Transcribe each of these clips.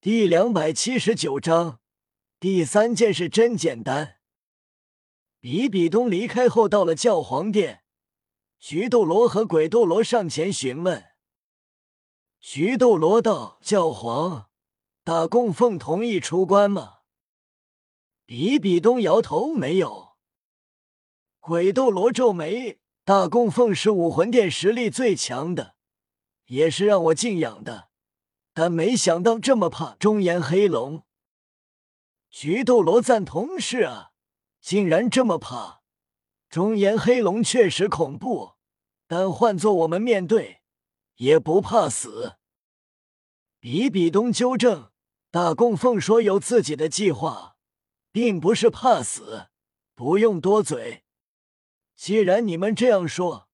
第两百七十九章，第三件事真简单。比比东离开后，到了教皇殿，徐斗罗和鬼斗罗上前询问。徐斗罗道：“教皇，大供奉同意出关吗？”比比东摇头：“没有。”鬼斗罗皱眉：“大供奉是武魂殿实力最强的，也是让我敬仰的，但没想到这么怕中炎黑龙。”菊斗罗赞同：“是啊，竟然这么怕中炎黑龙，确实恐怖，但换做我们面对。”也不怕死。比比东纠正大供奉说有自己的计划，并不是怕死。不用多嘴。既然你们这样说，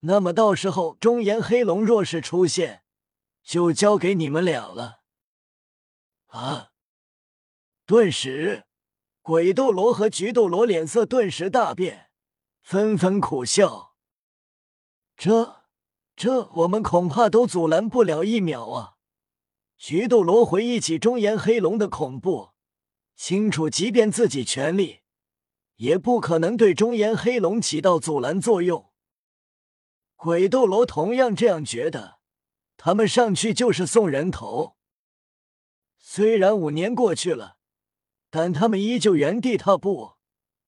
那么到时候中炎黑龙若是出现，就交给你们俩了。啊！顿时，鬼斗罗和菊斗罗脸色顿时大变，纷纷苦笑。这。这我们恐怕都阻拦不了一秒啊！菊斗罗回忆起中炎黑龙的恐怖，清楚，即便自己全力，也不可能对中炎黑龙起到阻拦作用。鬼斗罗同样这样觉得，他们上去就是送人头。虽然五年过去了，但他们依旧原地踏步。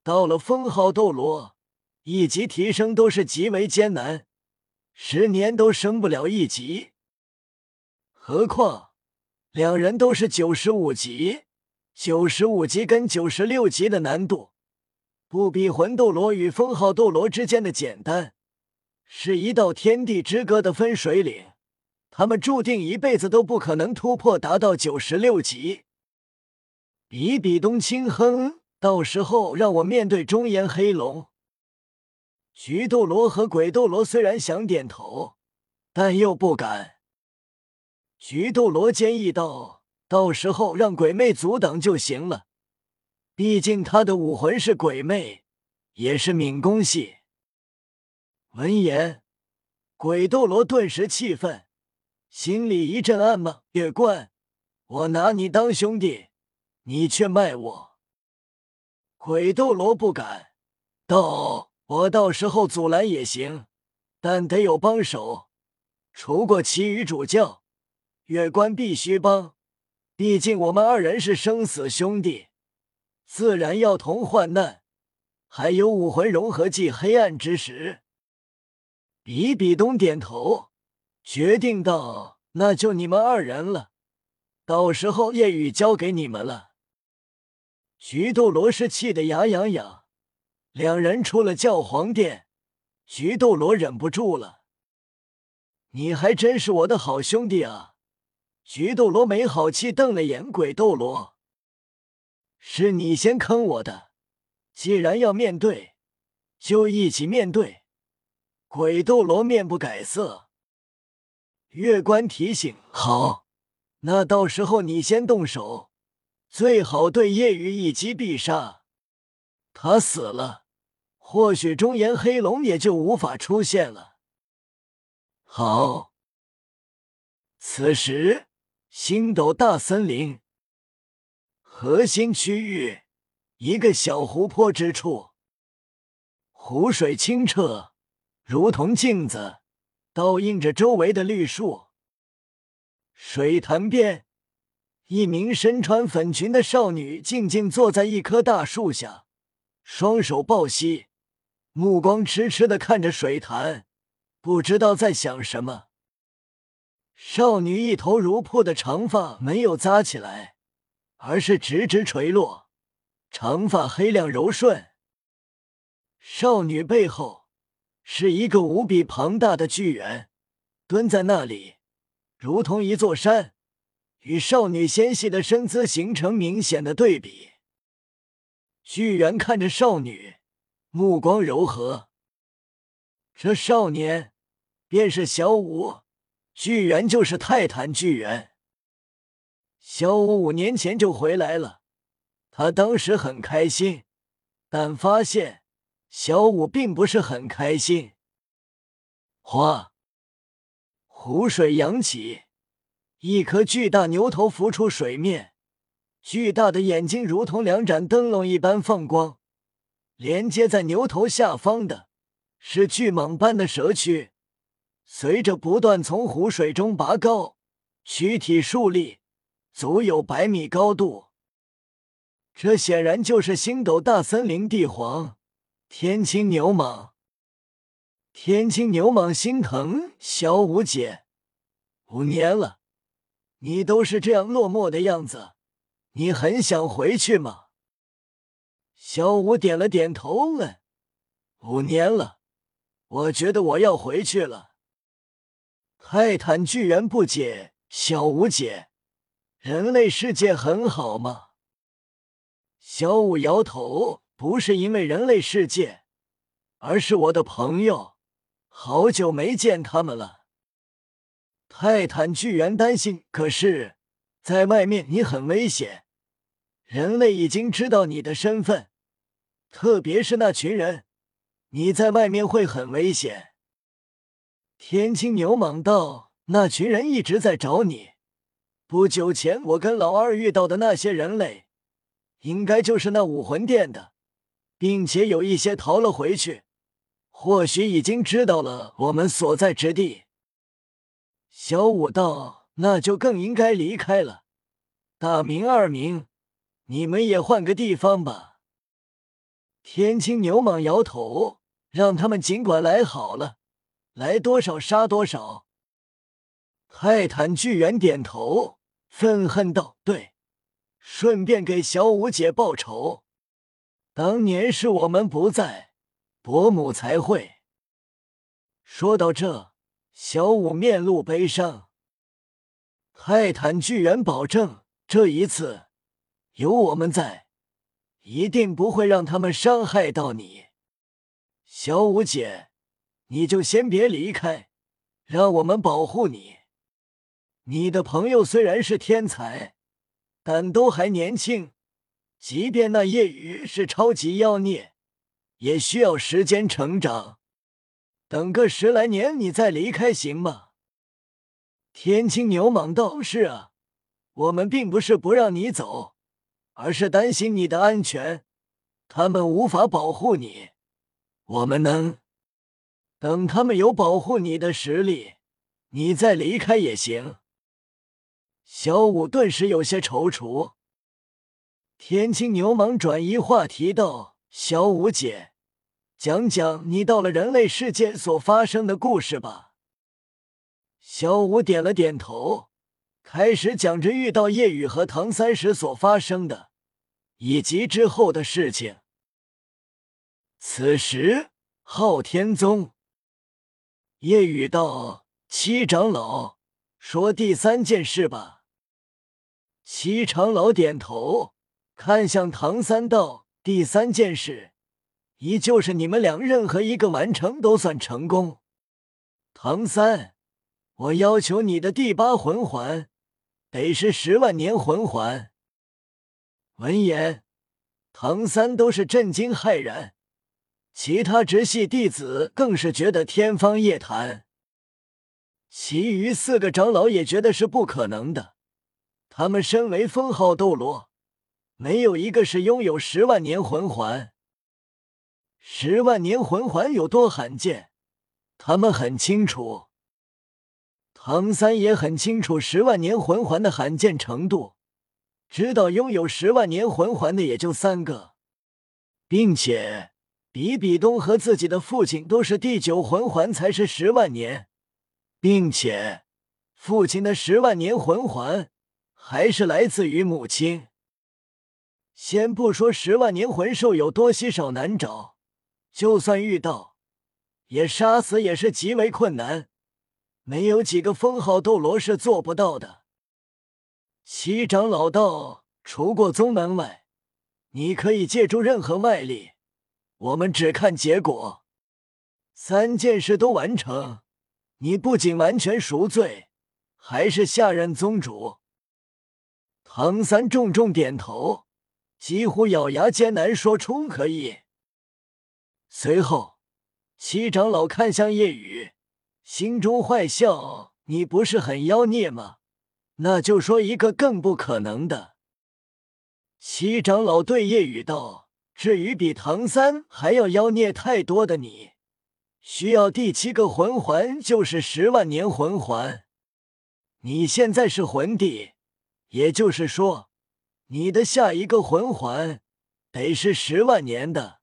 到了封号斗罗，一级提升都是极为艰难。十年都升不了一级，何况两人都是九十五级，九十五级跟九十六级的难度，不比魂斗罗与封号斗罗之间的简单，是一道天地之隔的分水岭。他们注定一辈子都不可能突破，达到九十六级。比比东轻哼，到时候让我面对中炎黑龙。徐斗罗和鬼斗罗虽然想点头，但又不敢。徐斗罗坚毅道：“到时候让鬼魅阻挡就行了，毕竟他的武魂是鬼魅，也是敏攻系。”闻言，鬼斗罗顿时气愤，心里一阵暗骂：“月关，我拿你当兄弟，你却卖我！”鬼斗罗不敢道。我到时候阻拦也行，但得有帮手。除过其余主教，月关必须帮。毕竟我们二人是生死兄弟，自然要同患难。还有武魂融合技黑暗之石。比比东点头，决定道：“那就你们二人了。到时候夜雨交给你们了。”徐斗罗是气得牙痒痒。两人出了教皇殿，徐斗罗忍不住了：“你还真是我的好兄弟啊！”徐斗罗没好气瞪了眼鬼斗罗：“是你先坑我的，既然要面对，就一起面对。”鬼斗罗面不改色。月关提醒：“好，那到时候你先动手，最好对夜雨一击必杀，他死了。”或许中炎黑龙也就无法出现了。好，此时星斗大森林核心区域，一个小湖泊之处，湖水清澈，如同镜子，倒映着周围的绿树。水潭边，一名身穿粉裙的少女静静坐在一棵大树下，双手抱膝。目光痴痴的看着水潭，不知道在想什么。少女一头如瀑的长发没有扎起来，而是直直垂落，长发黑亮柔顺。少女背后是一个无比庞大的巨猿，蹲在那里，如同一座山，与少女纤细的身姿形成明显的对比。巨猿看着少女。目光柔和，这少年便是小五，巨猿就是泰坦巨猿。小五五年前就回来了，他当时很开心，但发现小五并不是很开心。哗，湖水扬起，一颗巨大牛头浮出水面，巨大的眼睛如同两盏灯笼一般放光。连接在牛头下方的是巨蟒般的蛇躯，随着不断从湖水中拔高，躯体竖立，足有百米高度。这显然就是星斗大森林帝皇天青牛蟒。天青牛蟒心疼小五姐，五年了，你都是这样落寞的样子，你很想回去吗？小五点了点头，问：“五年了，我觉得我要回去了。”泰坦巨猿不解：“小五姐，人类世界很好吗？”小五摇头：“不是因为人类世界，而是我的朋友，好久没见他们了。”泰坦巨猿担心：“可是，在外面你很危险。”人类已经知道你的身份，特别是那群人，你在外面会很危险。天青牛蟒道：“那群人一直在找你。不久前，我跟老二遇到的那些人类，应该就是那武魂殿的，并且有一些逃了回去，或许已经知道了我们所在之地。”小五道：“那就更应该离开了。大明、二明。”你们也换个地方吧。天青牛蟒摇头，让他们尽管来好了，来多少杀多少。泰坦巨猿点头，愤恨道：“对，顺便给小五姐报仇。当年是我们不在，伯母才会。”说到这，小五面露悲伤。泰坦巨猿保证，这一次。有我们在，一定不会让他们伤害到你，小五姐，你就先别离开，让我们保护你。你的朋友虽然是天才，但都还年轻，即便那夜雨是超级妖孽，也需要时间成长。等个十来年，你再离开行吗？天青牛蟒道：“是啊，我们并不是不让你走。”而是担心你的安全，他们无法保护你，我们能等他们有保护你的实力，你再离开也行。小五顿时有些踌躇。天青牛蟒转移话题道：“小五姐，讲讲你到了人类世界所发生的故事吧。”小五点了点头。开始讲着遇到夜雨和唐三时所发生的，以及之后的事情。此时，昊天宗夜雨道：“七长老，说第三件事吧。”七长老点头，看向唐三道：“第三件事，依旧是你们俩任何一个完成都算成功。”唐三，我要求你的第八魂环。得是十万年魂环。闻言，唐三都是震惊骇然，其他直系弟子更是觉得天方夜谭，其余四个长老也觉得是不可能的。他们身为封号斗罗，没有一个是拥有十万年魂环。十万年魂环有多罕见，他们很清楚。唐三也很清楚十万年魂环的罕见程度，知道拥有十万年魂环的也就三个，并且比比东和自己的父亲都是第九魂环才是十万年，并且父亲的十万年魂环还是来自于母亲。先不说十万年魂兽有多稀少难找，就算遇到，也杀死也是极为困难。没有几个封号斗罗是做不到的。七长老道，除过宗门外，你可以借助任何外力，我们只看结果。三件事都完成，你不仅完全赎罪，还是下任宗主。唐三重重点头，几乎咬牙艰难说出可以。随后，七长老看向夜雨。心中坏笑：“你不是很妖孽吗？那就说一个更不可能的。七长老对叶雨道：“至于比唐三还要妖孽太多的你，需要第七个魂环，就是十万年魂环。你现在是魂帝，也就是说，你的下一个魂环得是十万年的。”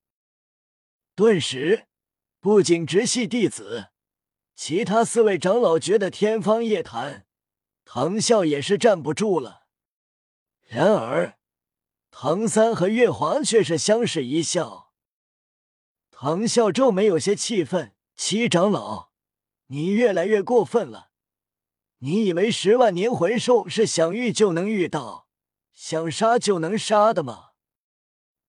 顿时，不仅直系弟子，其他四位长老觉得天方夜谭，唐啸也是站不住了。然而，唐三和月华却是相视一笑。唐啸皱眉，有些气愤：“七长老，你越来越过分了！你以为十万年魂兽是想遇就能遇到，想杀就能杀的吗？”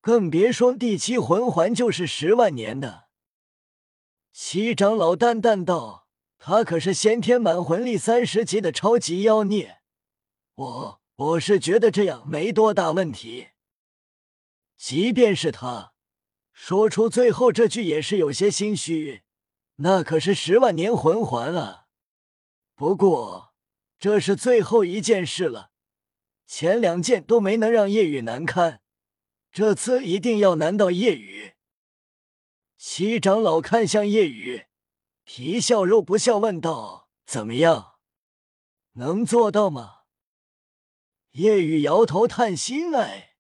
更别说第七魂环就是十万年的。七长老淡淡道：“他可是先天满魂力三十级的超级妖孽，我我是觉得这样没多大问题。即便是他说出最后这句，也是有些心虚。那可是十万年魂环啊！不过这是最后一件事了，前两件都没能让夜雨难堪。”这次一定要难到夜雨。西长老看向夜雨，皮笑肉不笑问道：“怎么样，能做到吗？”夜雨摇头叹息：“哎。”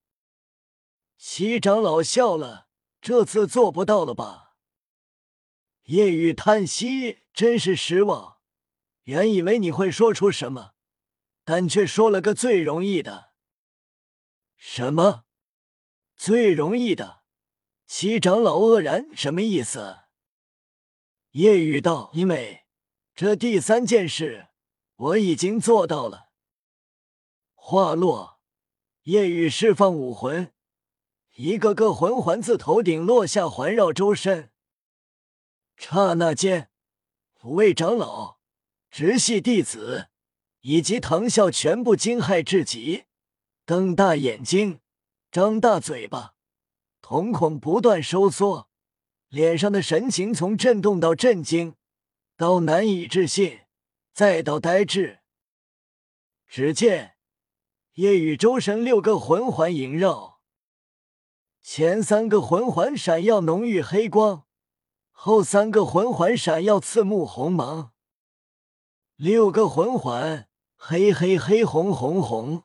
西长老笑了：“这次做不到了吧？”夜雨叹息：“真是失望，原以为你会说出什么，但却说了个最容易的。什么？”最容易的，七长老愕然，什么意思？叶雨道：“因为这第三件事我已经做到了。”话落，夜雨释放武魂，一个个魂环自头顶落下，环绕周身。刹那间，五位长老、直系弟子以及唐啸全部惊骇至极，瞪大眼睛。张大嘴巴，瞳孔不断收缩，脸上的神情从震动到震惊，到难以置信，再到呆滞。只见夜雨周身六个魂环萦绕，前三个魂环闪耀浓郁黑光，后三个魂环闪耀刺目红芒。六个魂环黑黑黑红红红。